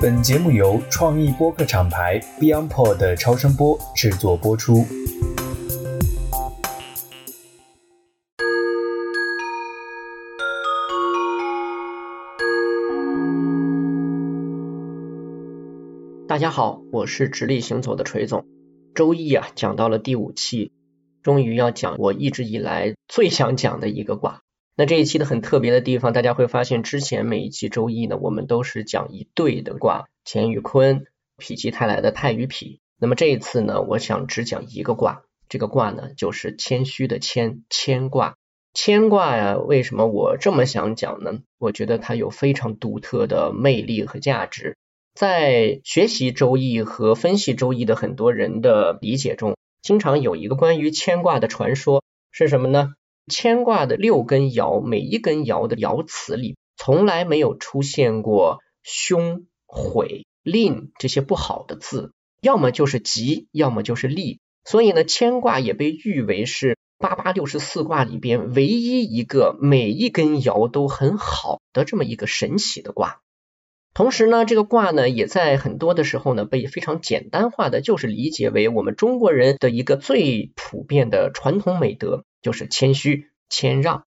本节目由创意播客厂牌 BeyondPod 超声波制作播出。大家好，我是直立行走的锤总。周易啊，讲到了第五期，终于要讲我一直以来最想讲的一个卦。那这一期的很特别的地方，大家会发现，之前每一期周易呢，我们都是讲一对的卦，乾与坤，否极泰来的泰与否。那么这一次呢，我想只讲一个卦，这个卦呢就是谦虚的谦，谦卦。谦卦呀，为什么我这么想讲呢？我觉得它有非常独特的魅力和价值。在学习周易和分析周易的很多人的理解中，经常有一个关于谦卦的传说，是什么呢？牵挂的六根爻，每一根爻的爻辞里从来没有出现过凶、悔、吝这些不好的字，要么就是吉，要么就是利。所以呢，牵挂也被誉为是八八六十四卦里边唯一一个每一根爻都很好的这么一个神奇的卦。同时呢，这个卦呢，也在很多的时候呢，被非常简单化的，就是理解为我们中国人的一个最普遍的传统美德。就是谦虚谦让，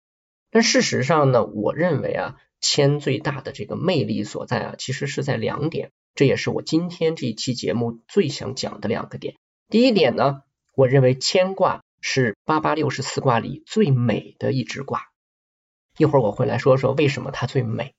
但事实上呢，我认为啊，谦最大的这个魅力所在啊，其实是在两点，这也是我今天这一期节目最想讲的两个点。第一点呢，我认为谦卦是八八六十四卦里最美的一支卦，一会儿我会来说说为什么它最美。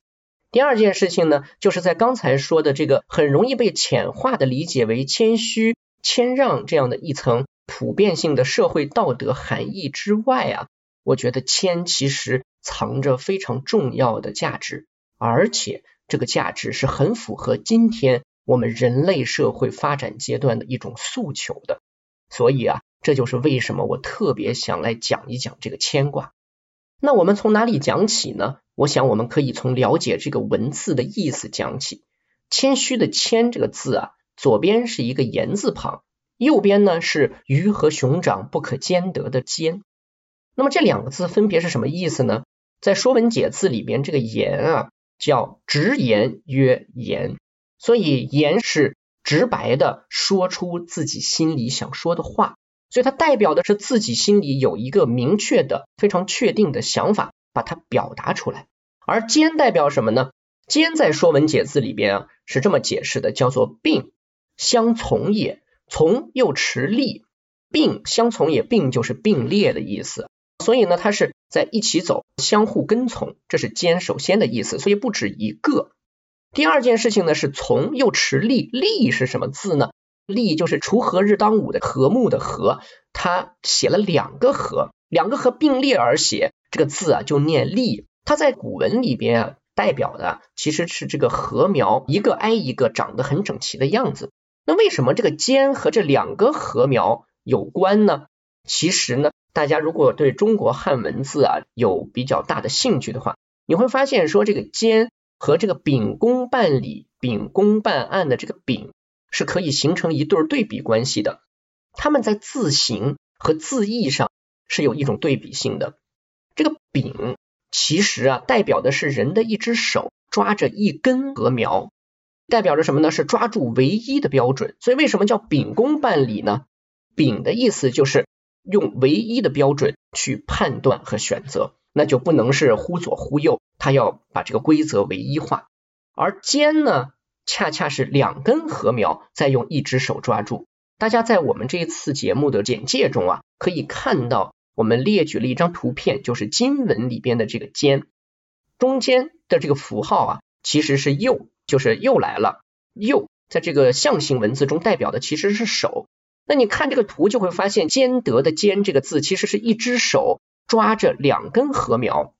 第二件事情呢，就是在刚才说的这个很容易被浅化的理解为谦虚谦让这样的一层。普遍性的社会道德含义之外啊，我觉得谦其实藏着非常重要的价值，而且这个价值是很符合今天我们人类社会发展阶段的一种诉求的。所以啊，这就是为什么我特别想来讲一讲这个谦卦。那我们从哪里讲起呢？我想我们可以从了解这个文字的意思讲起。谦虚的谦这个字啊，左边是一个言字旁。右边呢是鱼和熊掌不可兼得的兼，那么这两个字分别是什么意思呢？在《说文解字》里边，这个言啊叫直言曰言，所以言是直白的说出自己心里想说的话，所以它代表的是自己心里有一个明确的、非常确定的想法，把它表达出来。而兼代表什么呢？兼在《说文解字》里边啊是这么解释的，叫做并相从也。从又持立，并相从也，并就是并列的意思。所以呢，它是在一起走，相互跟从，这是兼首先的意思。所以不止一个。第二件事情呢是从又持立，立是什么字呢？立就是锄禾日当午的禾木的禾，它写了两个禾，两个禾并列而写，这个字啊就念立。它在古文里边啊，代表的其实是这个禾苗一个挨一个长得很整齐的样子。那为什么这个兼和这两个禾苗有关呢？其实呢，大家如果对中国汉文字啊有比较大的兴趣的话，你会发现说这个兼和这个秉公办理、秉公办案的这个秉是可以形成一对对比关系的。他们在字形和字义上是有一种对比性的。这个秉其实啊代表的是人的一只手抓着一根禾苗。代表着什么呢？是抓住唯一的标准。所以为什么叫秉公办理呢？秉的意思就是用唯一的标准去判断和选择，那就不能是忽左忽右，他要把这个规则唯一化。而兼呢，恰恰是两根禾苗在用一只手抓住。大家在我们这一次节目的简介中啊，可以看到我们列举了一张图片，就是金文里边的这个兼，中间的这个符号啊，其实是右。就是又来了，又在这个象形文字中代表的其实是手。那你看这个图就会发现，兼得的兼这个字其实是一只手抓着两根禾苗。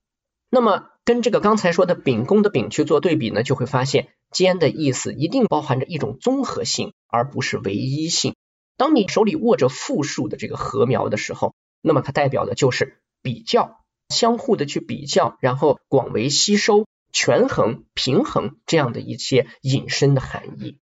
那么跟这个刚才说的秉公的秉去做对比呢，就会发现兼的意思一定包含着一种综合性，而不是唯一性。当你手里握着复数的这个禾苗的时候，那么它代表的就是比较，相互的去比较，然后广为吸收。权衡、平衡这样的一些引申的含义。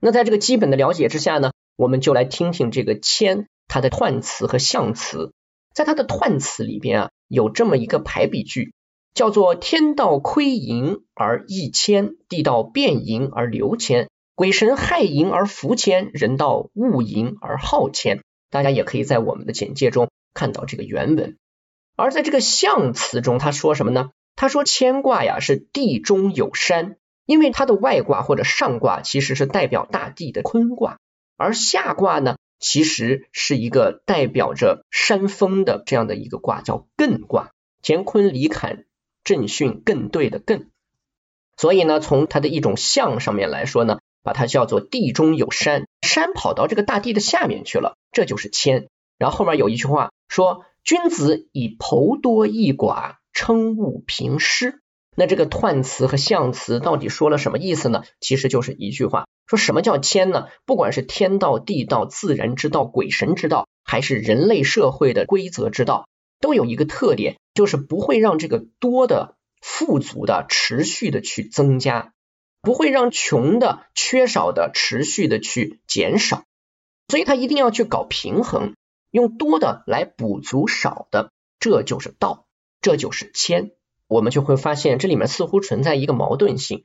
那在这个基本的了解之下呢，我们就来听听这个谦它的彖词和象词。在它的彖词里边啊，有这么一个排比句：叫做天道亏盈而益谦，地道变盈而流谦，鬼神害盈而福谦，人道恶盈而好谦。大家也可以在我们的简介中看到这个原文。而在这个象词中，他说什么呢？他说乾卦呀是地中有山，因为它的外卦或者上卦其实是代表大地的坤卦，而下卦呢。其实是一个代表着山峰的这样的一个卦，叫艮卦，乾坤离坎震巽艮兑的艮。所以呢，从它的一种象上面来说呢，把它叫做地中有山，山跑到这个大地的下面去了，这就是谦。然后后面有一句话说：“君子以剖多益寡，称物平施。”那这个彖词和象辞到底说了什么意思呢？其实就是一句话，说什么叫谦呢？不管是天道、地道、自然之道、鬼神之道，还是人类社会的规则之道，都有一个特点，就是不会让这个多的、富足的持续的去增加，不会让穷的、缺少的持续的去减少，所以他一定要去搞平衡，用多的来补足少的，这就是道，这就是谦。我们就会发现，这里面似乎存在一个矛盾性。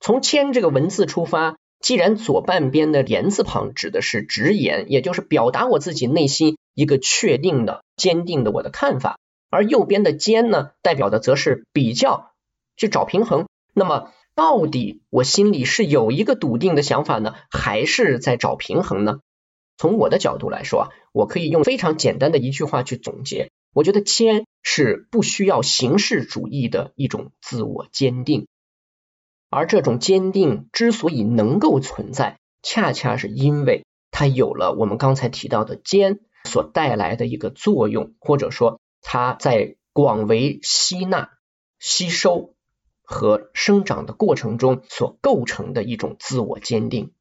从“谦”这个文字出发，既然左半边的言字旁指的是直言，也就是表达我自己内心一个确定的、坚定的我的看法，而右边的“坚”呢，代表的则是比较，去找平衡。那么，到底我心里是有一个笃定的想法呢，还是在找平衡呢？从我的角度来说啊，我可以用非常简单的一句话去总结。我觉得谦是不需要形式主义的一种自我坚定，而这种坚定之所以能够存在，恰恰是因为它有了我们刚才提到的坚所带来的一个作用，或者说它在广为吸纳、吸收和生长的过程中所构成的一种自我坚定。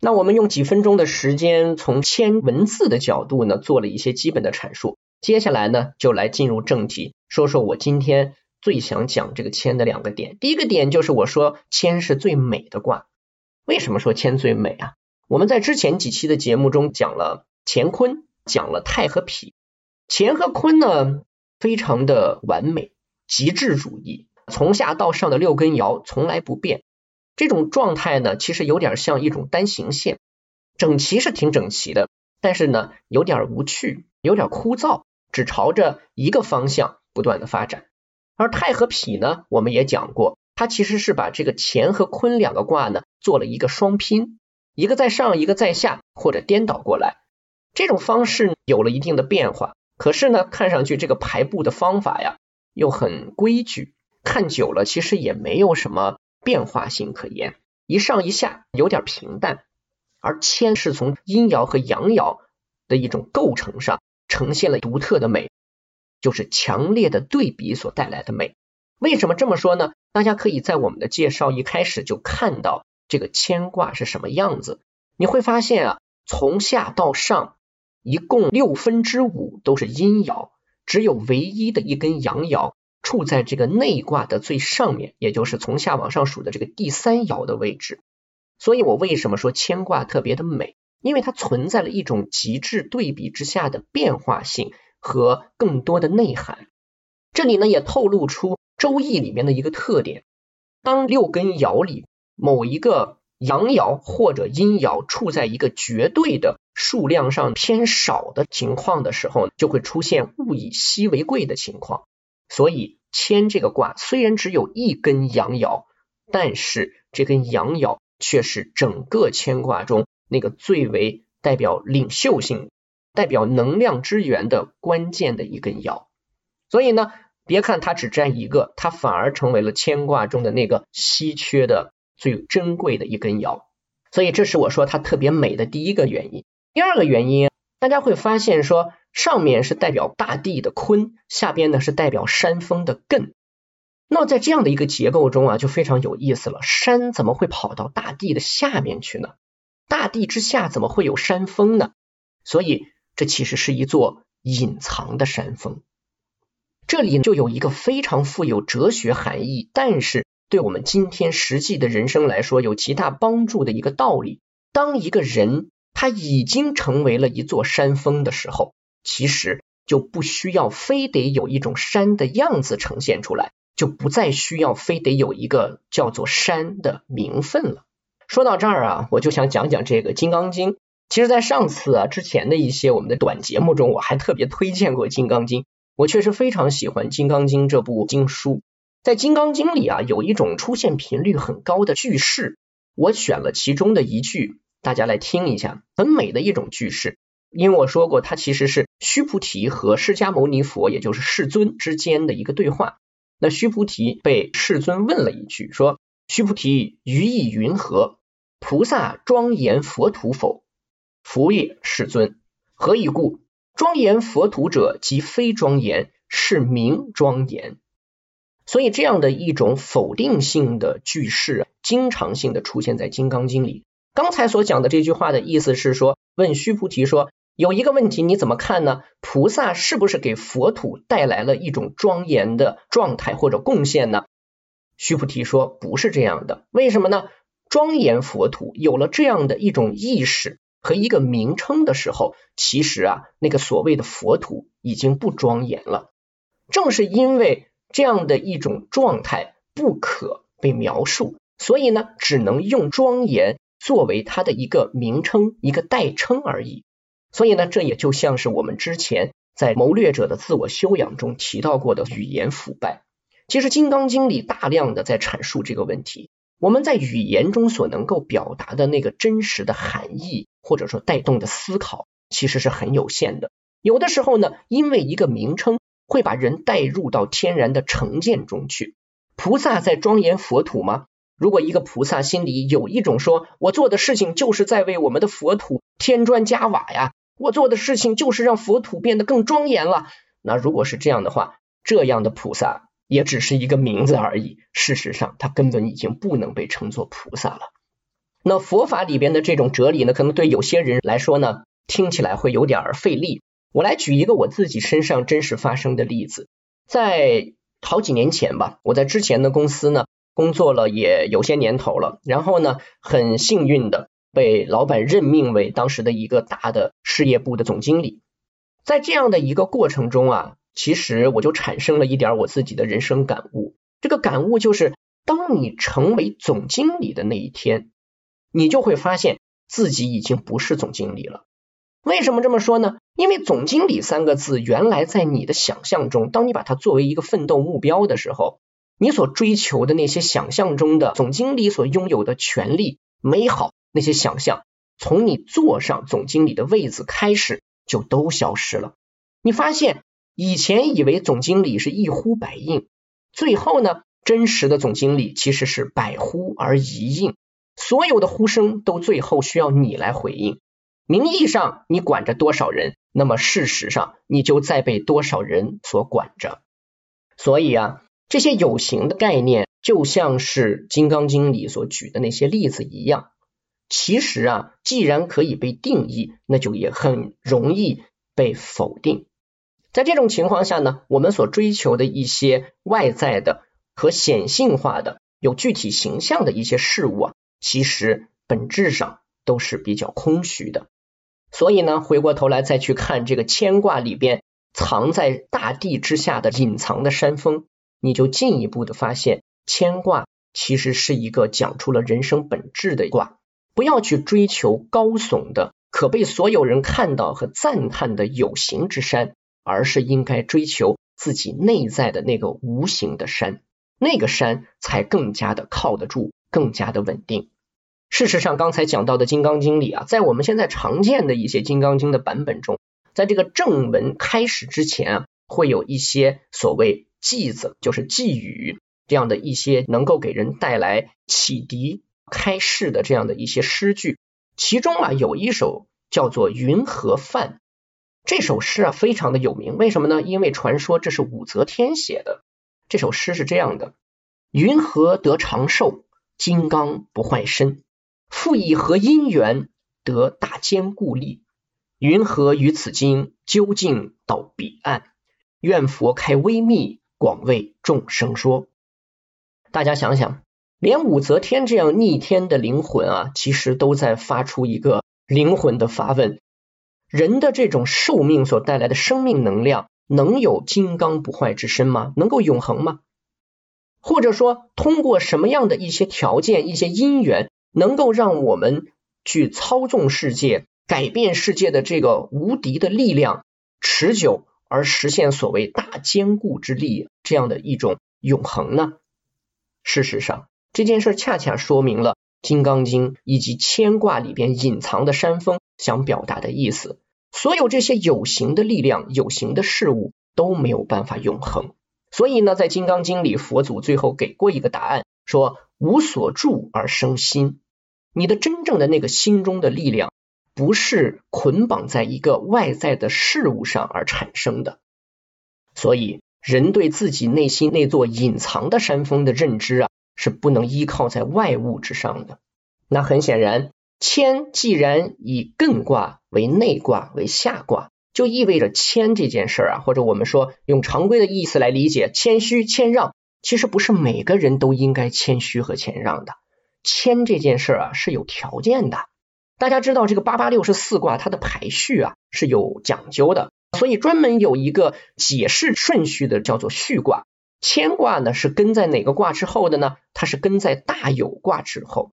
那我们用几分钟的时间，从谦文字的角度呢，做了一些基本的阐述。接下来呢，就来进入正题，说说我今天最想讲这个谦的两个点。第一个点就是我说谦是最美的卦。为什么说谦最美啊？我们在之前几期的节目中讲了乾坤，讲了太和痞。乾和坤呢，非常的完美，极致主义，从下到上的六根爻从来不变。这种状态呢，其实有点像一种单行线，整齐是挺整齐的，但是呢，有点无趣。有点枯燥，只朝着一个方向不断的发展。而太和痞呢，我们也讲过，它其实是把这个乾和坤两个卦呢做了一个双拼，一个在上，一个在下，或者颠倒过来。这种方式有了一定的变化，可是呢，看上去这个排布的方法呀又很规矩，看久了其实也没有什么变化性可言，一上一下有点平淡。而谦是从阴爻和阳爻的一种构成上。呈现了独特的美，就是强烈的对比所带来的美。为什么这么说呢？大家可以在我们的介绍一开始就看到这个牵挂是什么样子。你会发现啊，从下到上一共六分之五都是阴爻，只有唯一的一根阳爻处在这个内卦的最上面，也就是从下往上数的这个第三爻的位置。所以我为什么说牵挂特别的美？因为它存在了一种极致对比之下的变化性和更多的内涵。这里呢也透露出《周易》里面的一个特点：当六根爻里某一个阳爻或者阴爻处在一个绝对的数量上偏少的情况的时候，就会出现物以稀为贵的情况。所以谦这个卦虽然只有一根阳爻，但是这根阳爻却是整个谦卦中。那个最为代表领袖性、代表能量之源的关键的一根爻，所以呢，别看它只占一个，它反而成为了牵卦中的那个稀缺的、最珍贵的一根爻。所以这是我说它特别美的第一个原因。第二个原因，大家会发现说，上面是代表大地的坤，下边呢是代表山峰的艮。那么在这样的一个结构中啊，就非常有意思了。山怎么会跑到大地的下面去呢？大地之下怎么会有山峰呢？所以这其实是一座隐藏的山峰。这里就有一个非常富有哲学含义，但是对我们今天实际的人生来说有极大帮助的一个道理：当一个人他已经成为了一座山峰的时候，其实就不需要非得有一种山的样子呈现出来，就不再需要非得有一个叫做山的名分了。说到这儿啊，我就想讲讲这个《金刚经》。其实，在上次啊之前的一些我们的短节目中，我还特别推荐过《金刚经》。我确实非常喜欢《金刚经》这部经书。在《金刚经》里啊，有一种出现频率很高的句式，我选了其中的一句，大家来听一下，很美的一种句式。因为我说过，它其实是须菩提和释迦牟尼佛，也就是世尊之间的一个对话。那须菩提被世尊问了一句，说：“须菩提，于意云何？菩萨庄严佛土否？”佛也，世尊。何以故？庄严佛土者，即非庄严，是名庄严。所以这样的一种否定性的句式，经常性的出现在《金刚经》里。刚才所讲的这句话的意思是说，问须菩提说，有一个问题你怎么看呢？菩萨是不是给佛土带来了一种庄严的状态或者贡献呢？须菩提说，不是这样的。为什么呢？庄严佛土有了这样的一种意识。和一个名称的时候，其实啊，那个所谓的佛土已经不庄严了。正是因为这样的一种状态不可被描述，所以呢，只能用庄严作为它的一个名称、一个代称而已。所以呢，这也就像是我们之前在谋略者的自我修养中提到过的语言腐败。其实《金刚经》里大量的在阐述这个问题。我们在语言中所能够表达的那个真实的含义，或者说带动的思考，其实是很有限的。有的时候呢，因为一个名称会把人带入到天然的成见中去。菩萨在庄严佛土吗？如果一个菩萨心里有一种说，我做的事情就是在为我们的佛土添砖加瓦呀，我做的事情就是让佛土变得更庄严了。那如果是这样的话，这样的菩萨。也只是一个名字而已，事实上，他根本已经不能被称作菩萨了。那佛法里边的这种哲理呢，可能对有些人来说呢，听起来会有点儿费力。我来举一个我自己身上真实发生的例子，在好几年前吧，我在之前的公司呢工作了也有些年头了，然后呢，很幸运的被老板任命为当时的一个大的事业部的总经理。在这样的一个过程中啊。其实我就产生了一点我自己的人生感悟，这个感悟就是，当你成为总经理的那一天，你就会发现自己已经不是总经理了。为什么这么说呢？因为总经理三个字原来在你的想象中，当你把它作为一个奋斗目标的时候，你所追求的那些想象中的总经理所拥有的权利、美好那些想象，从你坐上总经理的位子开始就都消失了。你发现。以前以为总经理是一呼百应，最后呢，真实的总经理其实是百呼而一应，所有的呼声都最后需要你来回应。名义上你管着多少人，那么事实上你就在被多少人所管着。所以啊，这些有形的概念就像是《金刚经》里所举的那些例子一样，其实啊，既然可以被定义，那就也很容易被否定。在这种情况下呢，我们所追求的一些外在的和显性化的、有具体形象的一些事物啊，其实本质上都是比较空虚的。所以呢，回过头来再去看这个牵挂里边藏在大地之下的隐藏的山峰，你就进一步的发现，牵挂其实是一个讲出了人生本质的卦。不要去追求高耸的、可被所有人看到和赞叹的有形之山。而是应该追求自己内在的那个无形的山，那个山才更加的靠得住，更加的稳定。事实上，刚才讲到的《金刚经》里啊，在我们现在常见的一些《金刚经》的版本中，在这个正文开始之前啊，会有一些所谓偈子，就是寄语这样的一些能够给人带来启迪、开示的这样的一些诗句。其中啊，有一首叫做《云和饭》。这首诗啊，非常的有名，为什么呢？因为传说这是武则天写的。这首诗是这样的：云何得长寿，金刚不坏身？复以何因缘得大坚固力？云何于此经究竟到彼岸？愿佛开微密，广为众生说。大家想想，连武则天这样逆天的灵魂啊，其实都在发出一个灵魂的发问。人的这种寿命所带来的生命能量，能有金刚不坏之身吗？能够永恒吗？或者说通过什么样的一些条件、一些因缘，能够让我们去操纵世界、改变世界的这个无敌的力量，持久而实现所谓大坚固之力这样的一种永恒呢？事实上，这件事恰恰说明了《金刚经》以及牵挂里边隐藏的山峰想表达的意思。所有这些有形的力量、有形的事物都没有办法永恒。所以呢，在《金刚经》里，佛祖最后给过一个答案，说无所住而生心。你的真正的那个心中的力量，不是捆绑在一个外在的事物上而产生的。所以，人对自己内心那座隐藏的山峰的认知啊，是不能依靠在外物之上的。那很显然。谦既然以艮卦为内卦为下卦，就意味着谦这件事儿啊，或者我们说用常规的意思来理解，谦虚谦让，其实不是每个人都应该谦虚和谦让的。谦这件事儿啊是有条件的。大家知道这个八八六十四卦它的排序啊是有讲究的，所以专门有一个解释顺序的叫做序卦。谦卦呢是跟在哪个卦之后的呢？它是跟在大有卦之后，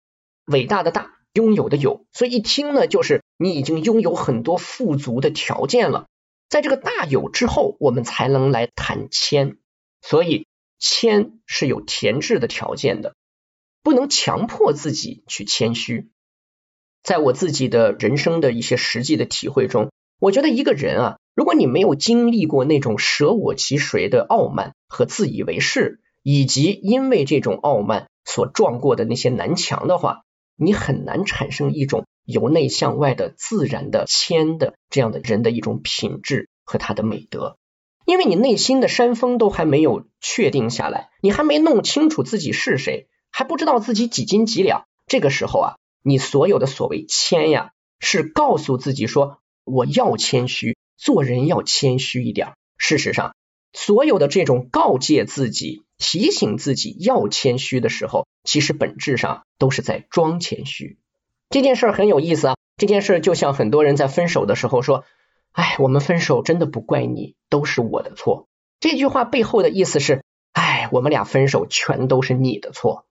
伟大的大。拥有的有，所以一听呢，就是你已经拥有很多富足的条件了。在这个大有之后，我们才能来谈谦。所以谦是有填质的条件的，不能强迫自己去谦虚。在我自己的人生的一些实际的体会中，我觉得一个人啊，如果你没有经历过那种舍我其谁的傲慢和自以为是，以及因为这种傲慢所撞过的那些南墙的话，你很难产生一种由内向外的自然的谦的这样的人的一种品质和他的美德，因为你内心的山峰都还没有确定下来，你还没弄清楚自己是谁，还不知道自己几斤几两。这个时候啊，你所有的所谓谦呀，是告诉自己说我要谦虚，做人要谦虚一点。事实上，所有的这种告诫自己。提醒自己要谦虚的时候，其实本质上都是在装谦虚。这件事很有意思啊！这件事就像很多人在分手的时候说：“哎，我们分手真的不怪你，都是我的错。”这句话背后的意思是：“哎，我们俩分手全都是你的错。”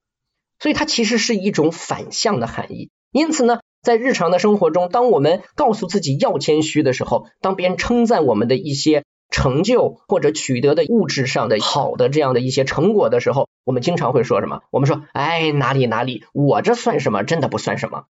所以它其实是一种反向的含义。因此呢，在日常的生活中，当我们告诉自己要谦虚的时候，当别人称赞我们的一些。成就或者取得的物质上的好的这样的一些成果的时候，我们经常会说什么？我们说，哎，哪里哪里，我这算什么？真的不算什么。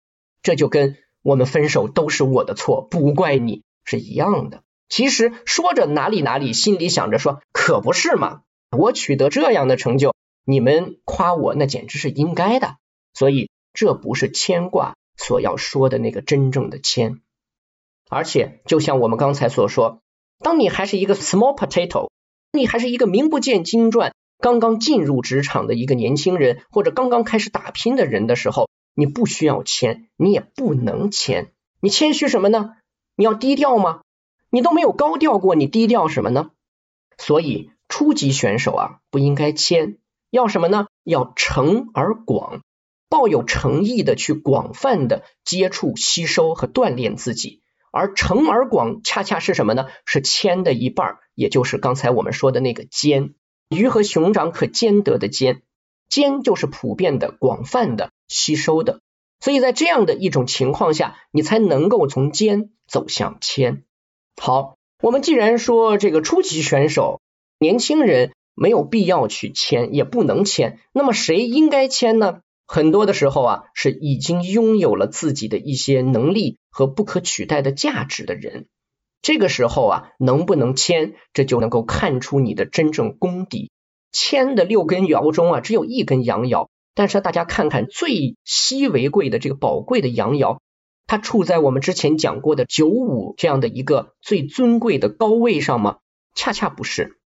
这就跟我们分手都是我的错，不怪你是一样的。其实说着哪里哪里，心里想着说，可不是嘛，我取得这样的成就，你们夸我那简直是应该的。所以这不是牵挂所要说的那个真正的牵。而且就像我们刚才所说。当你还是一个 small potato，你还是一个名不见经传、刚刚进入职场的一个年轻人，或者刚刚开始打拼的人的时候，你不需要谦，你也不能谦。你谦虚什么呢？你要低调吗？你都没有高调过，你低调什么呢？所以初级选手啊，不应该谦，要什么呢？要诚而广，抱有诚意的去广泛的接触、吸收和锻炼自己。而成而广恰恰是什么呢？是谦的一半，也就是刚才我们说的那个兼。鱼和熊掌可兼得的兼，兼就是普遍的、广泛的、吸收的。所以在这样的一种情况下，你才能够从兼走向谦。好，我们既然说这个初级选手、年轻人没有必要去谦，也不能谦，那么谁应该谦呢？很多的时候啊，是已经拥有了自己的一些能力和不可取代的价值的人。这个时候啊，能不能谦，这就能够看出你的真正功底。谦的六根爻中啊，只有一根阳爻，但是大家看看最稀为贵的这个宝贵的阳爻，它处在我们之前讲过的九五这样的一个最尊贵的高位上吗？恰恰不是，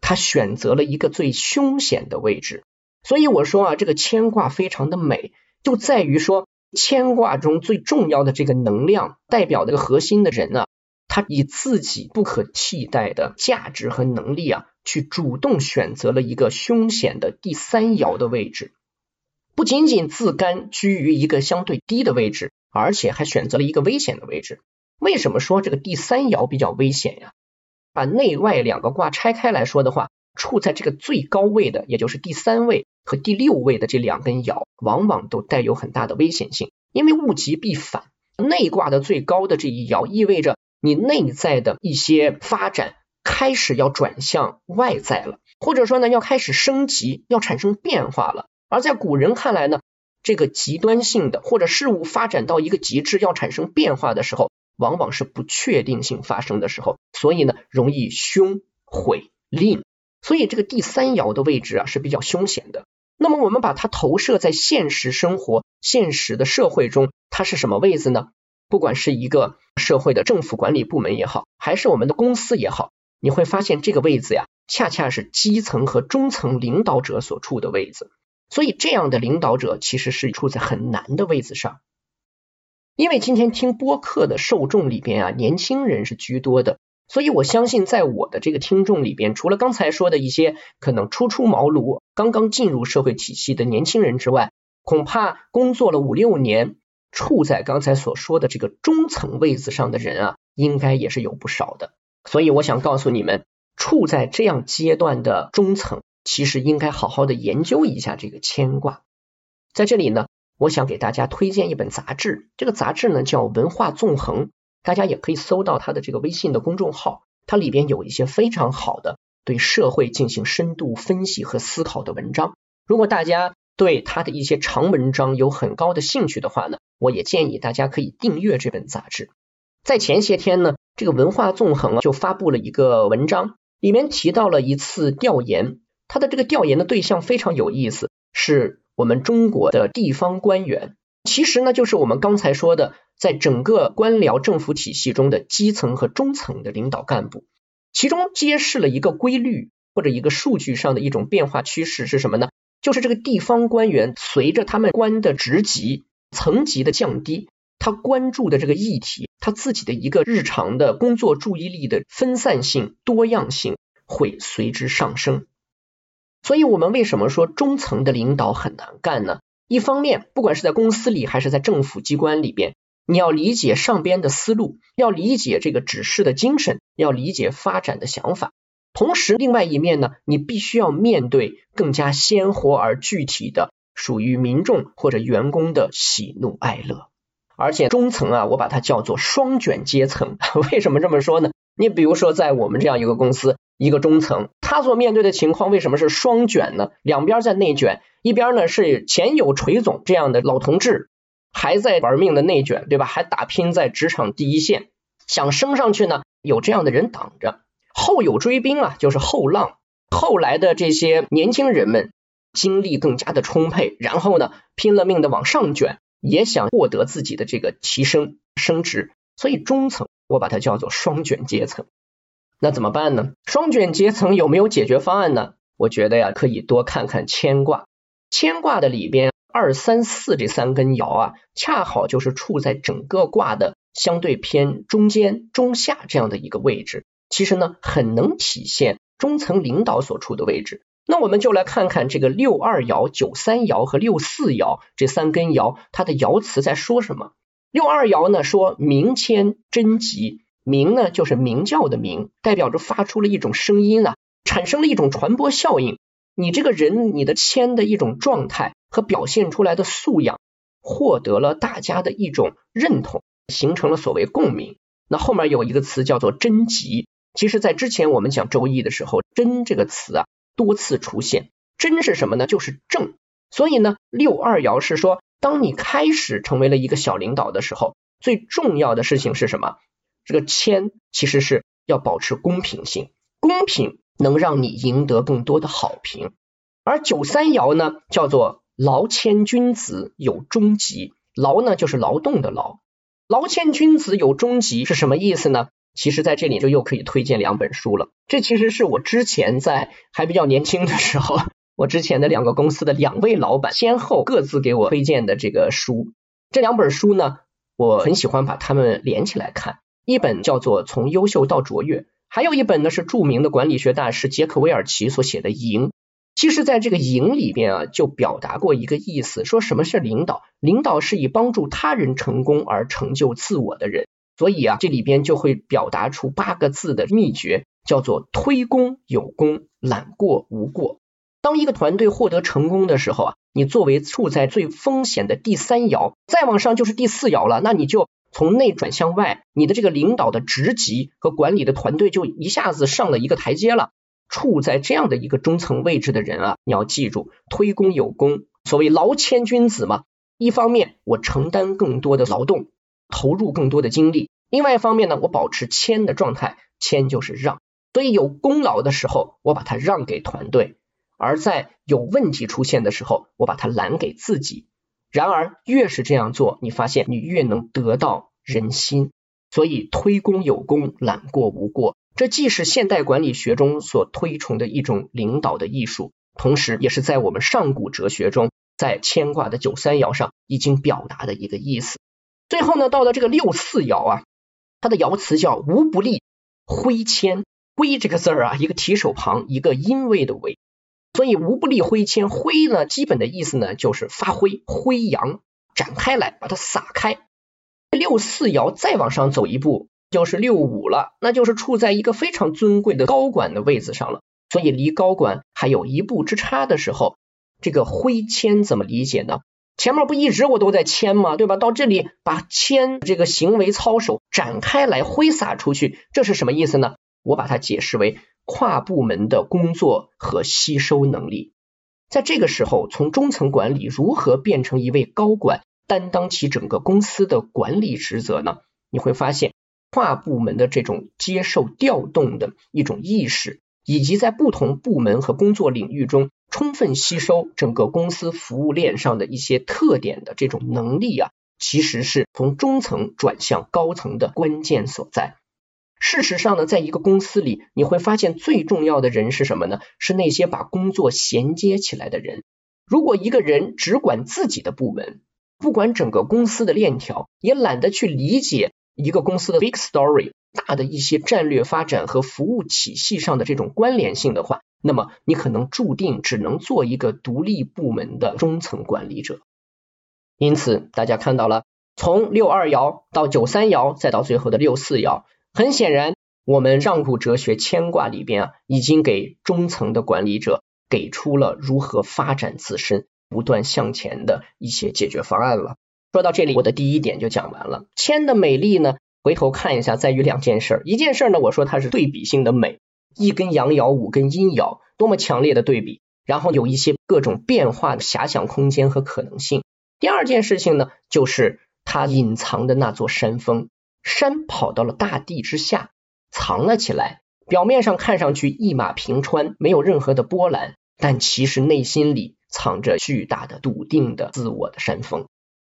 它选择了一个最凶险的位置。所以我说啊，这个牵挂非常的美，就在于说牵挂中最重要的这个能量代表这个核心的人啊，他以自己不可替代的价值和能力啊，去主动选择了一个凶险的第三爻的位置，不仅仅自甘居于一个相对低的位置，而且还选择了一个危险的位置。为什么说这个第三爻比较危险呀？把内外两个卦拆开来说的话，处在这个最高位的，也就是第三位和第六位的这两根爻，往往都带有很大的危险性，因为物极必反。内卦的最高的这一爻，意味着你内在的一些发展开始要转向外在了，或者说呢，要开始升级，要产生变化了。而在古人看来呢，这个极端性的或者事物发展到一个极致，要产生变化的时候，往往是不确定性发生的时候，所以呢，容易凶毁吝。所以这个第三爻的位置啊是比较凶险的。那么我们把它投射在现实生活、现实的社会中，它是什么位置呢？不管是一个社会的政府管理部门也好，还是我们的公司也好，你会发现这个位置呀，恰恰是基层和中层领导者所处的位置。所以这样的领导者其实是处在很难的位置上。因为今天听播客的受众里边啊，年轻人是居多的。所以，我相信在我的这个听众里边，除了刚才说的一些可能初出茅庐、刚刚进入社会体系的年轻人之外，恐怕工作了五六年、处在刚才所说的这个中层位子上的人啊，应该也是有不少的。所以，我想告诉你们，处在这样阶段的中层，其实应该好好的研究一下这个牵挂。在这里呢，我想给大家推荐一本杂志，这个杂志呢叫《文化纵横》。大家也可以搜到他的这个微信的公众号，它里边有一些非常好的对社会进行深度分析和思考的文章。如果大家对他的一些长文章有很高的兴趣的话呢，我也建议大家可以订阅这本杂志。在前些天呢，这个文化纵横啊就发布了一个文章，里面提到了一次调研，他的这个调研的对象非常有意思，是我们中国的地方官员。其实呢，就是我们刚才说的。在整个官僚政府体系中的基层和中层的领导干部，其中揭示了一个规律或者一个数据上的一种变化趋势是什么呢？就是这个地方官员随着他们官的职级层级的降低，他关注的这个议题，他自己的一个日常的工作注意力的分散性、多样性会随之上升。所以，我们为什么说中层的领导很难干呢？一方面，不管是在公司里还是在政府机关里边。你要理解上边的思路，要理解这个指示的精神，要理解发展的想法。同时，另外一面呢，你必须要面对更加鲜活而具体的属于民众或者员工的喜怒哀乐。而且中层啊，我把它叫做双卷阶层。为什么这么说呢？你比如说，在我们这样一个公司，一个中层，他所面对的情况为什么是双卷呢？两边在内卷，一边呢是前有锤总这样的老同志。还在玩命的内卷，对吧？还打拼在职场第一线，想升上去呢，有这样的人挡着。后有追兵啊，就是后浪。后来的这些年轻人们精力更加的充沛，然后呢，拼了命的往上卷，也想获得自己的这个提升升职。所以中层我把它叫做双卷阶层。那怎么办呢？双卷阶层有没有解决方案呢？我觉得呀，可以多看看牵挂。牵挂的里边。二三四这三根爻啊，恰好就是处在整个卦的相对偏中间、中下这样的一个位置。其实呢，很能体现中层领导所处的位置。那我们就来看看这个六二爻、九三爻和六四爻这三根爻，它的爻辞在说什么？六二爻呢说鸣谦贞吉，鸣呢就是鸣叫的鸣，代表着发出了一种声音啊，产生了一种传播效应。你这个人，你的谦的一种状态。和表现出来的素养获得了大家的一种认同，形成了所谓共鸣。那后面有一个词叫做贞吉，其实，在之前我们讲周易的时候，贞这个词啊多次出现。贞是什么呢？就是正。所以呢，六二爻是说，当你开始成为了一个小领导的时候，最重要的事情是什么？这个谦其实是要保持公平性，公平能让你赢得更多的好评。而九三爻呢，叫做。劳谦君子有终极，劳呢就是劳动的劳，劳谦君子有终极是什么意思呢？其实在这里就又可以推荐两本书了。这其实是我之前在还比较年轻的时候，我之前的两个公司的两位老板先后各自给我推荐的这个书。这两本书呢，我很喜欢把它们连起来看。一本叫做《从优秀到卓越》，还有一本呢是著名的管理学大师杰克韦尔奇所写的《赢》。其实，在这个“营”里边啊，就表达过一个意思，说什么是领导？领导是以帮助他人成功而成就自我的人。所以啊，这里边就会表达出八个字的秘诀，叫做推功有功，揽过无过。当一个团队获得成功的时候啊，你作为处在最风险的第三爻，再往上就是第四爻了，那你就从内转向外，你的这个领导的职级和管理的团队就一下子上了一个台阶了。处在这样的一个中层位置的人啊，你要记住，推功有功，所谓劳谦君子嘛。一方面我承担更多的劳动，投入更多的精力；另外一方面呢，我保持谦的状态，谦就是让。所以有功劳的时候，我把它让给团队。而在有问题出现的时候，我把它揽给自己。然而，越是这样做，你发现你越能得到人心。所以，推功有功，揽过无过，这既是现代管理学中所推崇的一种领导的艺术，同时也是在我们上古哲学中，在牵挂的九三爻上已经表达的一个意思。最后呢，到了这个六四爻啊，它的爻辞叫无不利，挥谦。挥这个字儿啊，一个提手旁，一个因为的为。所以无不利挥谦，挥呢基本的意思呢就是发挥、挥扬、展开来，把它撒开。六四爻再往上走一步就是六五了，那就是处在一个非常尊贵的高管的位子上了。所以离高管还有一步之差的时候，这个挥谦怎么理解呢？前面不一直我都在谦吗？对吧？到这里把谦这个行为操守展开来挥洒出去，这是什么意思呢？我把它解释为。跨部门的工作和吸收能力，在这个时候，从中层管理如何变成一位高管，担当起整个公司的管理职责呢？你会发现，跨部门的这种接受调动的一种意识，以及在不同部门和工作领域中充分吸收整个公司服务链上的一些特点的这种能力啊，其实是从中层转向高层的关键所在。事实上呢，在一个公司里，你会发现最重要的人是什么呢？是那些把工作衔接起来的人。如果一个人只管自己的部门，不管整个公司的链条，也懒得去理解一个公司的 big story 大的一些战略发展和服务体系上的这种关联性的话，那么你可能注定只能做一个独立部门的中层管理者。因此，大家看到了，从六二爻到九三爻，再到最后的六四爻。很显然，我们上古哲学牵挂里边啊，已经给中层的管理者给出了如何发展自身、不断向前的一些解决方案了。说到这里，我的第一点就讲完了。铅的美丽呢，回头看一下，在于两件事。一件事儿呢，我说它是对比性的美，一根阳爻，五根阴爻，多么强烈的对比，然后有一些各种变化的遐想空间和可能性。第二件事情呢，就是它隐藏的那座山峰。山跑到了大地之下，藏了起来。表面上看上去一马平川，没有任何的波澜，但其实内心里藏着巨大的、笃定的自我的山峰。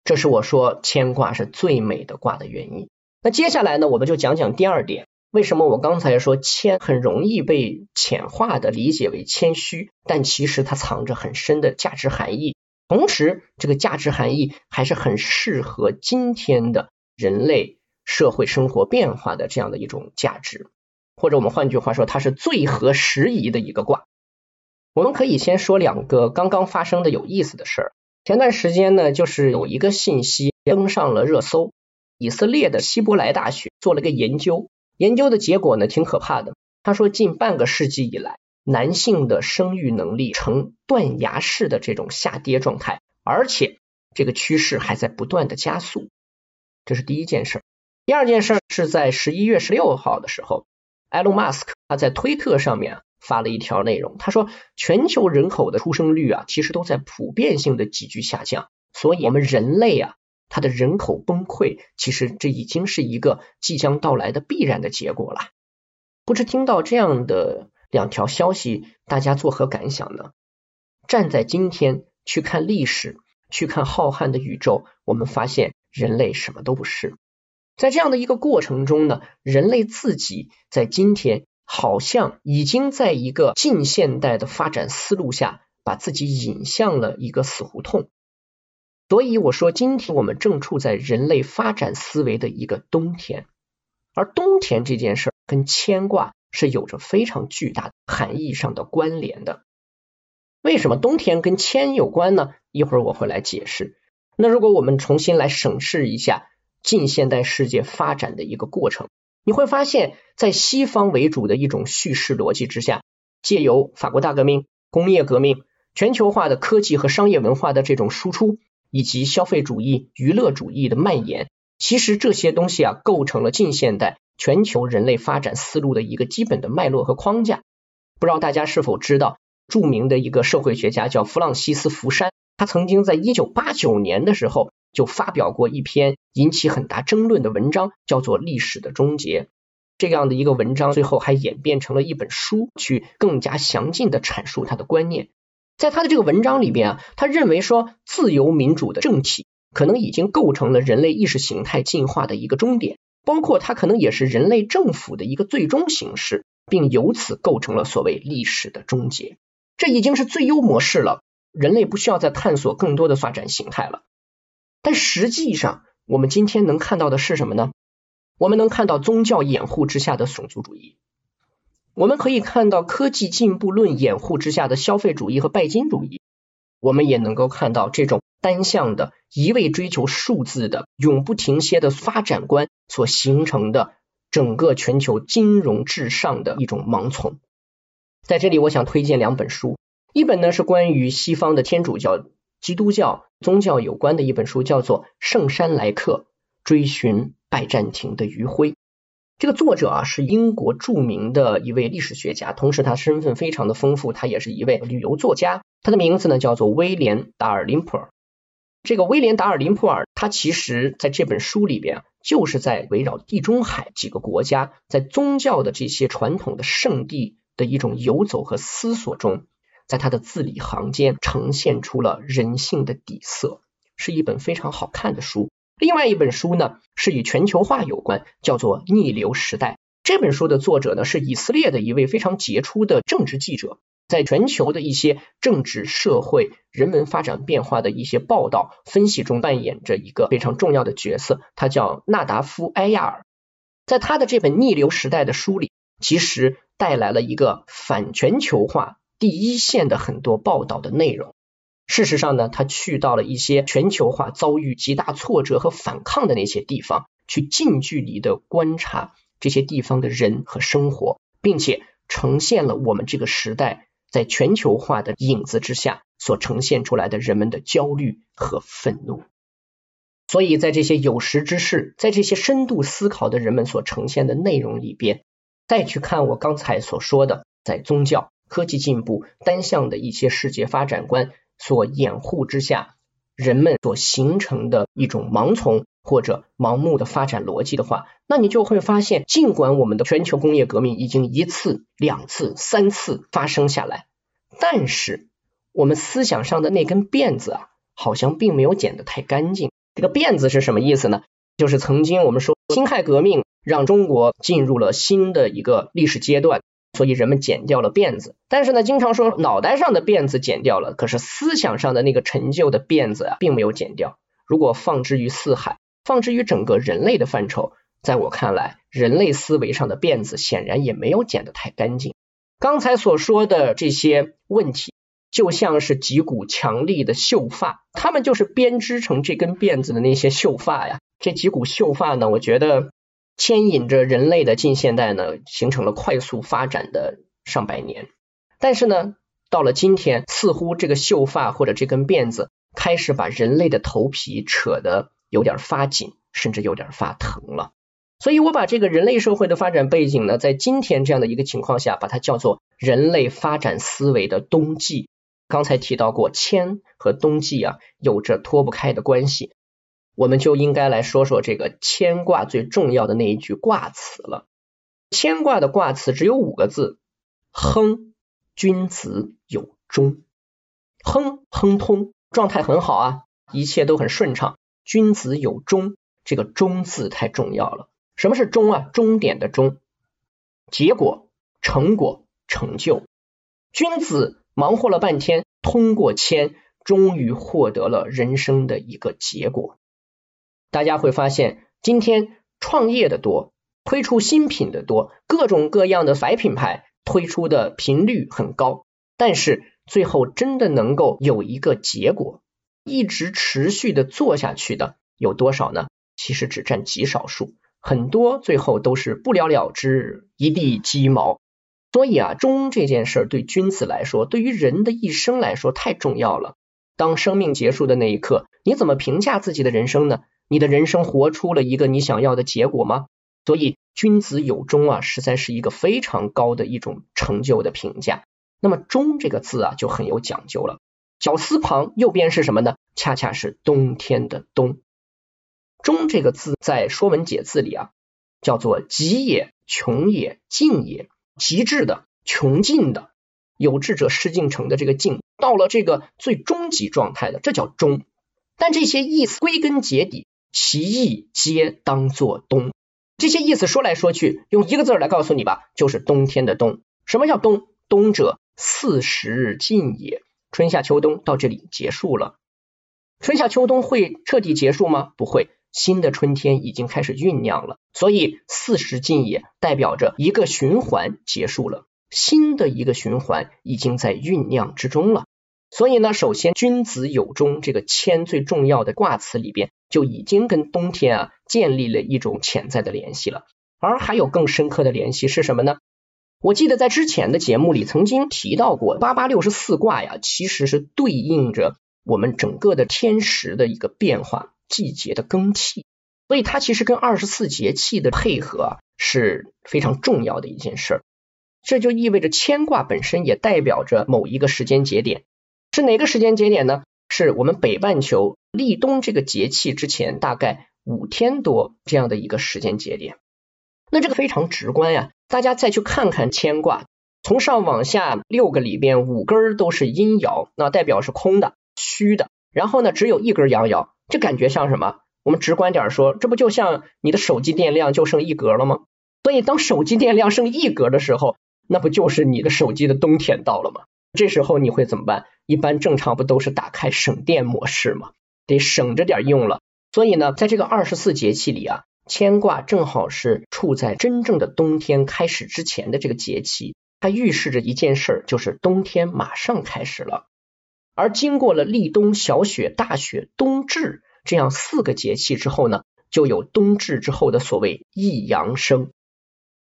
这是我说牵挂是最美的卦的原因。那接下来呢，我们就讲讲第二点。为什么我刚才说谦很容易被浅化的理解为谦虚，但其实它藏着很深的价值含义。同时，这个价值含义还是很适合今天的人类。社会生活变化的这样的一种价值，或者我们换句话说，它是最合时宜的一个卦。我们可以先说两个刚刚发生的有意思的事儿。前段时间呢，就是有一个信息登上了热搜，以色列的希伯来大学做了个研究，研究的结果呢挺可怕的。他说，近半个世纪以来，男性的生育能力呈断崖式的这种下跌状态，而且这个趋势还在不断的加速。这是第一件事。第二件事是在十一月十六号的时候，埃隆·马斯克他在推特上面发了一条内容，他说全球人口的出生率啊，其实都在普遍性的急剧下降，所以我们人类啊，它的人口崩溃，其实这已经是一个即将到来的必然的结果了。不知听到这样的两条消息，大家作何感想呢？站在今天去看历史，去看浩瀚的宇宙，我们发现人类什么都不是。在这样的一个过程中呢，人类自己在今天好像已经在一个近现代的发展思路下，把自己引向了一个死胡同。所以我说，今天我们正处在人类发展思维的一个冬天，而冬天这件事儿跟牵挂是有着非常巨大的含义上的关联的。为什么冬天跟牵有关呢？一会儿我会来解释。那如果我们重新来审视一下。近现代世界发展的一个过程，你会发现在西方为主的一种叙事逻辑之下，借由法国大革命、工业革命、全球化的科技和商业文化的这种输出，以及消费主义、娱乐主义的蔓延，其实这些东西啊，构成了近现代全球人类发展思路的一个基本的脉络和框架。不知道大家是否知道，著名的一个社会学家叫弗朗西斯·福山，他曾经在一九八九年的时候。就发表过一篇引起很大争论的文章，叫做《历史的终结》。这样的一个文章，最后还演变成了一本书，去更加详尽的阐述他的观念。在他的这个文章里边啊，他认为说，自由民主的政体可能已经构成了人类意识形态进化的一个终点，包括它可能也是人类政府的一个最终形式，并由此构成了所谓历史的终结。这已经是最优模式了，人类不需要再探索更多的发展形态了。但实际上，我们今天能看到的是什么呢？我们能看到宗教掩护之下的种族主义，我们可以看到科技进步论掩护之下的消费主义和拜金主义，我们也能够看到这种单向的、一味追求数字的、永不停歇的发展观所形成的整个全球金融至上的一种盲从。在这里，我想推荐两本书，一本呢是关于西方的天主教。基督教宗教有关的一本书叫做《圣山来客：追寻拜占庭的余晖》。这个作者啊是英国著名的一位历史学家，同时他身份非常的丰富，他也是一位旅游作家。他的名字呢叫做威廉·达尔林普尔。这个威廉·达尔林普尔，他其实在这本书里边啊，就是在围绕地中海几个国家在宗教的这些传统的圣地的一种游走和思索中。在他的字里行间呈现出了人性的底色，是一本非常好看的书。另外一本书呢，是与全球化有关，叫做《逆流时代》。这本书的作者呢，是以色列的一位非常杰出的政治记者，在全球的一些政治、社会、人文发展变化的一些报道分析中扮演着一个非常重要的角色。他叫纳达夫·埃亚尔。在他的这本《逆流时代》的书里，其实带来了一个反全球化。第一线的很多报道的内容，事实上呢，他去到了一些全球化遭遇极大挫折和反抗的那些地方，去近距离的观察这些地方的人和生活，并且呈现了我们这个时代在全球化的影子之下所呈现出来的人们的焦虑和愤怒。所以在这些有识之士，在这些深度思考的人们所呈现的内容里边，再去看我刚才所说的在宗教。科技进步、单向的一些世界发展观所掩护之下，人们所形成的一种盲从或者盲目的发展逻辑的话，那你就会发现，尽管我们的全球工业革命已经一次、两次、三次发生下来，但是我们思想上的那根辫子啊，好像并没有剪得太干净。这个辫子是什么意思呢？就是曾经我们说辛亥革命让中国进入了新的一个历史阶段。所以人们剪掉了辫子，但是呢，经常说脑袋上的辫子剪掉了，可是思想上的那个陈旧的辫子啊，并没有剪掉。如果放之于四海，放之于整个人类的范畴，在我看来，人类思维上的辫子显然也没有剪得太干净。刚才所说的这些问题，就像是几股强力的秀发，它们就是编织成这根辫子的那些秀发呀。这几股秀发呢，我觉得。牵引着人类的近现代呢，形成了快速发展的上百年。但是呢，到了今天，似乎这个秀发或者这根辫子开始把人类的头皮扯得有点发紧，甚至有点发疼了。所以我把这个人类社会的发展背景呢，在今天这样的一个情况下，把它叫做人类发展思维的冬季。刚才提到过，铅和冬季啊，有着脱不开的关系。我们就应该来说说这个牵挂最重要的那一句卦词了。牵挂的卦词只有五个字：亨，君子有终。亨，亨通，状态很好啊，一切都很顺畅。君子有终，这个终字太重要了。什么是终啊？终点的终，结果、成果、成就。君子忙活了半天，通过签，终于获得了人生的一个结果。大家会发现，今天创业的多，推出新品的多，各种各样的白品牌推出的频率很高，但是最后真的能够有一个结果，一直持续的做下去的有多少呢？其实只占极少数。很多最后都是不了了之，一地鸡毛。所以啊，忠这件事儿对君子来说，对于人的一生来说太重要了。当生命结束的那一刻，你怎么评价自己的人生呢？你的人生活出了一个你想要的结果吗？所以君子有终啊，实在是一个非常高的一种成就的评价。那么终这个字啊，就很有讲究了。绞丝旁右边是什么呢？恰恰是冬天的冬。终这个字在《说文解字》里啊，叫做极也、穷也、尽也。极致的、穷尽的、有志者事竟成的这个尽，到了这个最终极状态的，这叫终。但这些意思归根结底，其意皆当作冬。这些意思说来说去，用一个字来告诉你吧，就是冬天的冬。什么叫冬？冬者四时尽也。春夏秋冬到这里结束了。春夏秋冬会彻底结束吗？不会。新的春天已经开始酝酿了，所以四时尽也代表着一个循环结束了，新的一个循环已经在酝酿之中了。所以呢，首先君子有终这个谦最重要的卦辞里边就已经跟冬天啊建立了一种潜在的联系了。而还有更深刻的联系是什么呢？我记得在之前的节目里曾经提到过，八八六十四卦呀，其实是对应着我们整个的天时的一个变化。季节的更替，所以它其实跟二十四节气的配合是非常重要的一件事儿。这就意味着牵卦本身也代表着某一个时间节点，是哪个时间节点呢？是我们北半球立冬这个节气之前大概五天多这样的一个时间节点。那这个非常直观呀，大家再去看看牵卦，从上往下六个里边五根都是阴爻，那代表是空的、虚的，然后呢只有一根阳爻。这感觉像什么？我们直观点说，这不就像你的手机电量就剩一格了吗？所以当手机电量剩一格的时候，那不就是你的手机的冬天到了吗？这时候你会怎么办？一般正常不都是打开省电模式吗？得省着点用了。所以呢，在这个二十四节气里啊，牵挂正好是处在真正的冬天开始之前的这个节气，它预示着一件事儿，就是冬天马上开始了。而经过了立冬、小雪、大雪、冬至这样四个节气之后呢，就有冬至之后的所谓一阳生，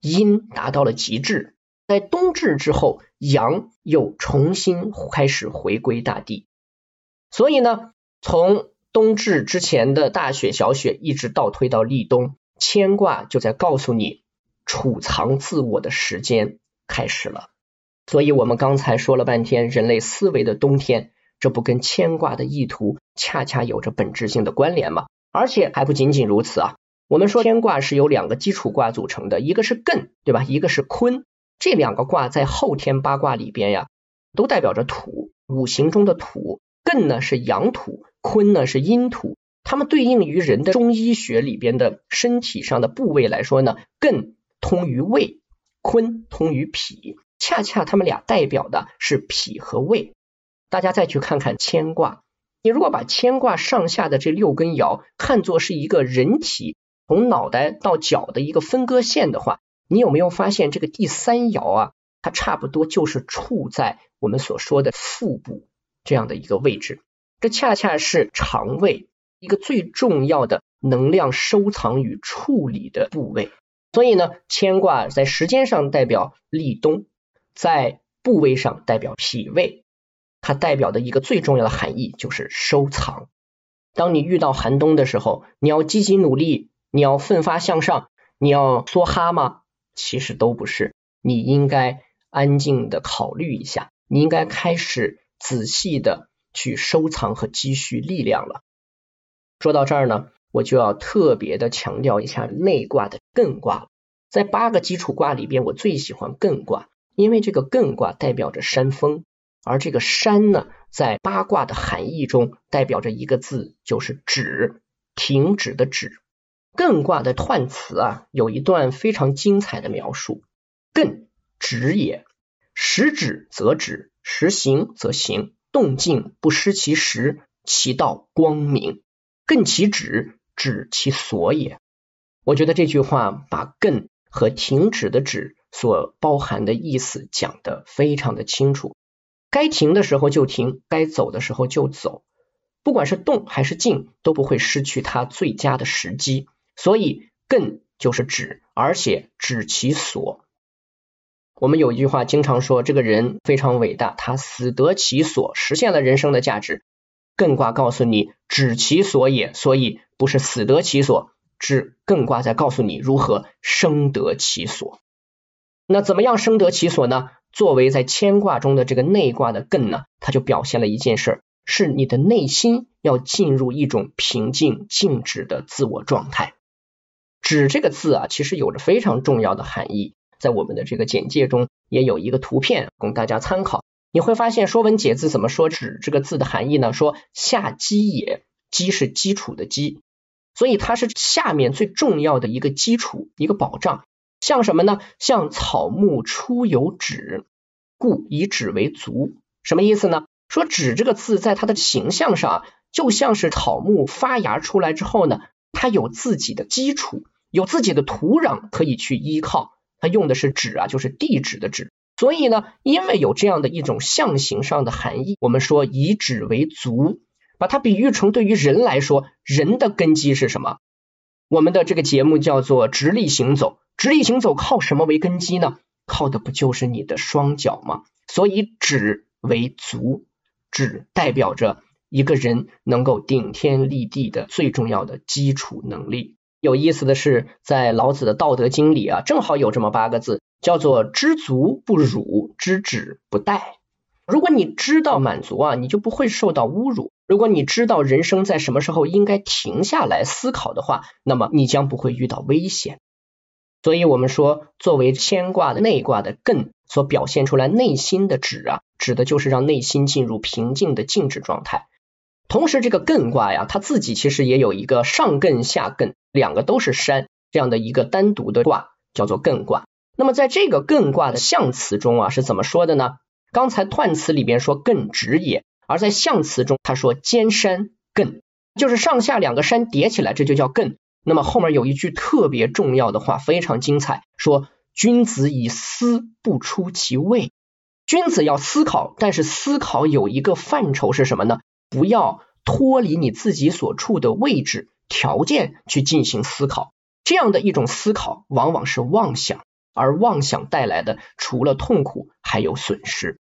阴达到了极致，在冬至之后，阳又重新开始回归大地。所以呢，从冬至之前的大雪、小雪，一直倒推到立冬，牵挂就在告诉你，储藏自我的时间开始了。所以我们刚才说了半天，人类思维的冬天。这不跟牵挂的意图恰恰有着本质性的关联吗？而且还不仅仅如此啊！我们说牵挂是由两个基础卦组成的，一个是艮，对吧？一个是坤。这两个卦在后天八卦里边呀，都代表着土，五行中的土。艮呢是阳土，坤呢是阴土。它们对应于人的中医学里边的身体上的部位来说呢，艮通于胃，坤通于脾。恰恰它们俩代表的是脾和胃。大家再去看看牵挂，你如果把牵挂上下的这六根爻看作是一个人体从脑袋到脚的一个分割线的话，你有没有发现这个第三爻啊，它差不多就是处在我们所说的腹部这样的一个位置，这恰恰是肠胃一个最重要的能量收藏与处理的部位。所以呢，牵挂在时间上代表立冬，在部位上代表脾胃。它代表的一个最重要的含义就是收藏。当你遇到寒冬的时候，你要积极努力，你要奋发向上，你要梭哈吗？其实都不是。你应该安静的考虑一下，你应该开始仔细的去收藏和积蓄力量了。说到这儿呢，我就要特别的强调一下内卦的艮卦。在八个基础卦里边，我最喜欢艮卦，因为这个艮卦代表着山峰。而这个山呢，在八卦的含义中，代表着一个字，就是止，停止的止。艮卦的彖辞啊，有一段非常精彩的描述：艮，止也。时止则止，时行则行，动静不失其时，其道光明。艮其止，止其所也。我觉得这句话把艮和停止的止所包含的意思讲得非常的清楚。该停的时候就停，该走的时候就走，不管是动还是静，都不会失去它最佳的时机。所以艮就是止，而且止其所。我们有一句话经常说，这个人非常伟大，他死得其所，实现了人生的价值。艮卦告诉你，止其所也，所以不是死得其所，是艮卦在告诉你如何生得其所。那怎么样生得其所呢？作为在牵卦中的这个内卦的艮呢，它就表现了一件事儿，是你的内心要进入一种平静静止的自我状态。止这个字啊，其实有着非常重要的含义。在我们的这个简介中也有一个图片供大家参考。你会发现《说文解字》怎么说“止”这个字的含义呢？说下基也，基是基础的基，所以它是下面最重要的一个基础，一个保障。像什么呢？像草木出有止，故以止为足。什么意思呢？说“止”这个字在它的形象上，就像是草木发芽出来之后呢，它有自己的基础，有自己的土壤可以去依靠。它用的是“止”啊，就是地址的“止”。所以呢，因为有这样的一种象形上的含义，我们说以止为足，把它比喻成对于人来说，人的根基是什么？我们的这个节目叫做直立行走，直立行走靠什么为根基呢？靠的不就是你的双脚吗？所以止为足，止代表着一个人能够顶天立地的最重要的基础能力。有意思的是，在老子的《道德经》里啊，正好有这么八个字，叫做“知足不辱，知止不殆”。如果你知道满足啊，你就不会受到侮辱；如果你知道人生在什么时候应该停下来思考的话，那么你将不会遇到危险。所以，我们说，作为牵挂的内卦的艮所表现出来内心的止啊，指的就是让内心进入平静的静止状态。同时，这个艮卦呀，它自己其实也有一个上艮下艮，两个都是山这样的一个单独的卦，叫做艮卦。那么在这个艮卦的象辞中啊，是怎么说的呢？刚才彖辞里边说艮直也，而在象辞中他说兼山艮，就是上下两个山叠起来，这就叫艮。那么后面有一句特别重要的话，非常精彩，说君子以思不出其位。君子要思考，但是思考有一个范畴是什么呢？不要脱离你自己所处的位置条件去进行思考，这样的一种思考往往是妄想，而妄想带来的除了痛苦还有损失。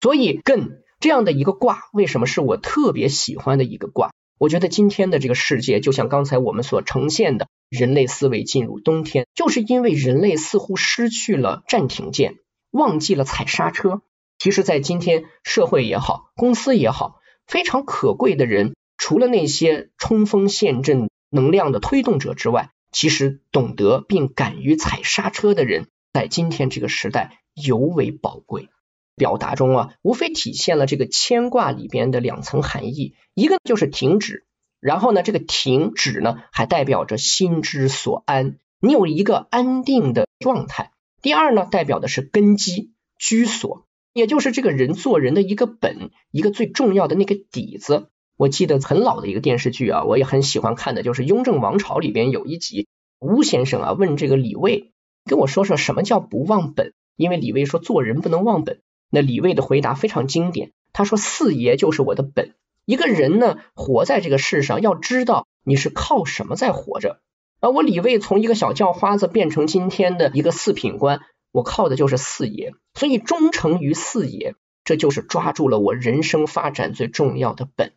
所以艮这样的一个卦，为什么是我特别喜欢的一个卦？我觉得今天的这个世界，就像刚才我们所呈现的，人类思维进入冬天，就是因为人类似乎失去了暂停键，忘记了踩刹车。其实，在今天社会也好，公司也好。非常可贵的人，除了那些冲锋陷阵能量的推动者之外，其实懂得并敢于踩刹车的人，在今天这个时代尤为宝贵。表达中啊，无非体现了这个牵挂里边的两层含义，一个就是停止，然后呢，这个停止呢，还代表着心之所安，你有一个安定的状态。第二呢，代表的是根基居所。也就是这个人做人的一个本，一个最重要的那个底子。我记得很老的一个电视剧啊，我也很喜欢看的，就是《雍正王朝》里边有一集，吴先生啊问这个李卫，跟我说说什么叫不忘本？因为李卫说做人不能忘本。那李卫的回答非常经典，他说四爷就是我的本。一个人呢活在这个世上，要知道你是靠什么在活着。而我李卫从一个小叫花子变成今天的一个四品官。我靠的就是四爷，所以忠诚于四爷，这就是抓住了我人生发展最重要的本。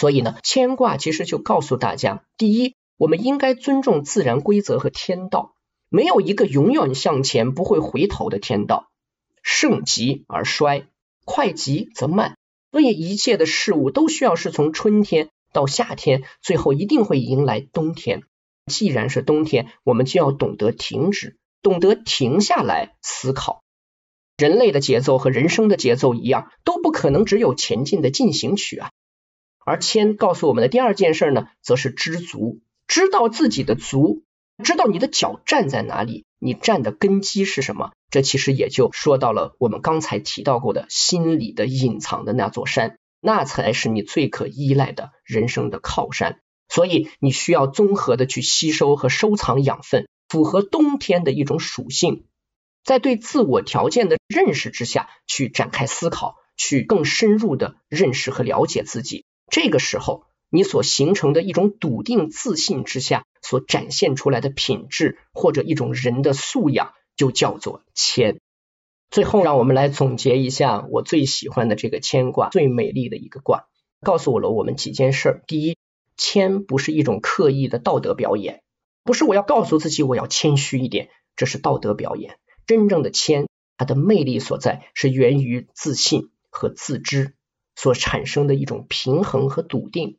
所以呢，牵挂其实就告诉大家：第一，我们应该尊重自然规则和天道，没有一个永远向前不会回头的天道。盛极而衰，快极则慢，所以一切的事物都需要是从春天到夏天，最后一定会迎来冬天。既然是冬天，我们就要懂得停止。懂得停下来思考，人类的节奏和人生的节奏一样，都不可能只有前进的进行曲啊。而谦告诉我们的第二件事呢，则是知足，知道自己的足，知道你的脚站在哪里，你站的根基是什么。这其实也就说到了我们刚才提到过的心里的隐藏的那座山，那才是你最可依赖的人生的靠山。所以你需要综合的去吸收和收藏养分。符合冬天的一种属性，在对自我条件的认识之下去展开思考，去更深入的认识和了解自己。这个时候，你所形成的一种笃定自信之下所展现出来的品质，或者一种人的素养，就叫做谦。最后，让我们来总结一下我最喜欢的这个谦卦，最美丽的一个卦，告诉我了我们几件事儿。第一，谦不是一种刻意的道德表演，不是我要告诉自己我要谦虚一点，这是道德表演。真正的谦，它的魅力所在是源于自信和自知所产生的一种平衡和笃定。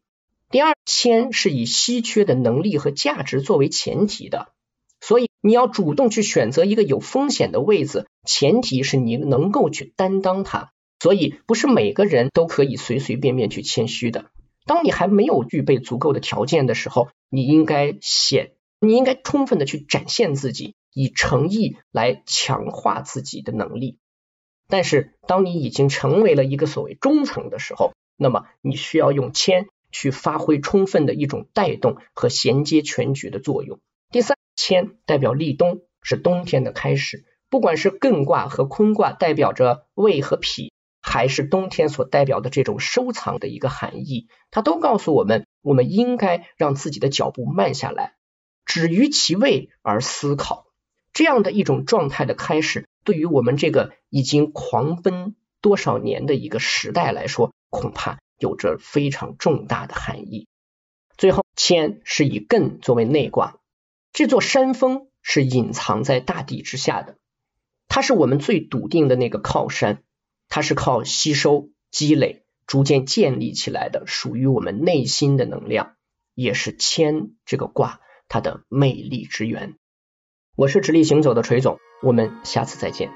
第二，谦是以稀缺的能力和价值作为前提的，所以你要主动去选择一个有风险的位置，前提是你能够去担当它。所以不是每个人都可以随随便便去谦虚的。当你还没有具备足够的条件的时候，你应该显，你应该充分的去展现自己，以诚意来强化自己的能力。但是当你已经成为了一个所谓中层的时候，那么你需要用谦。去发挥充分的一种带动和衔接全局的作用。第三，谦代表立冬，是冬天的开始。不管是艮卦和坤卦代表着胃和脾，还是冬天所代表的这种收藏的一个含义，它都告诉我们，我们应该让自己的脚步慢下来，止于其位而思考。这样的一种状态的开始，对于我们这个已经狂奔多少年的一个时代来说，恐怕。有着非常重大的含义。最后，谦是以艮作为内卦，这座山峰是隐藏在大地之下的，它是我们最笃定的那个靠山，它是靠吸收、积累、逐渐建立起来的，属于我们内心的能量，也是谦这个卦它的魅力之源。我是直立行走的锤总，我们下次再见。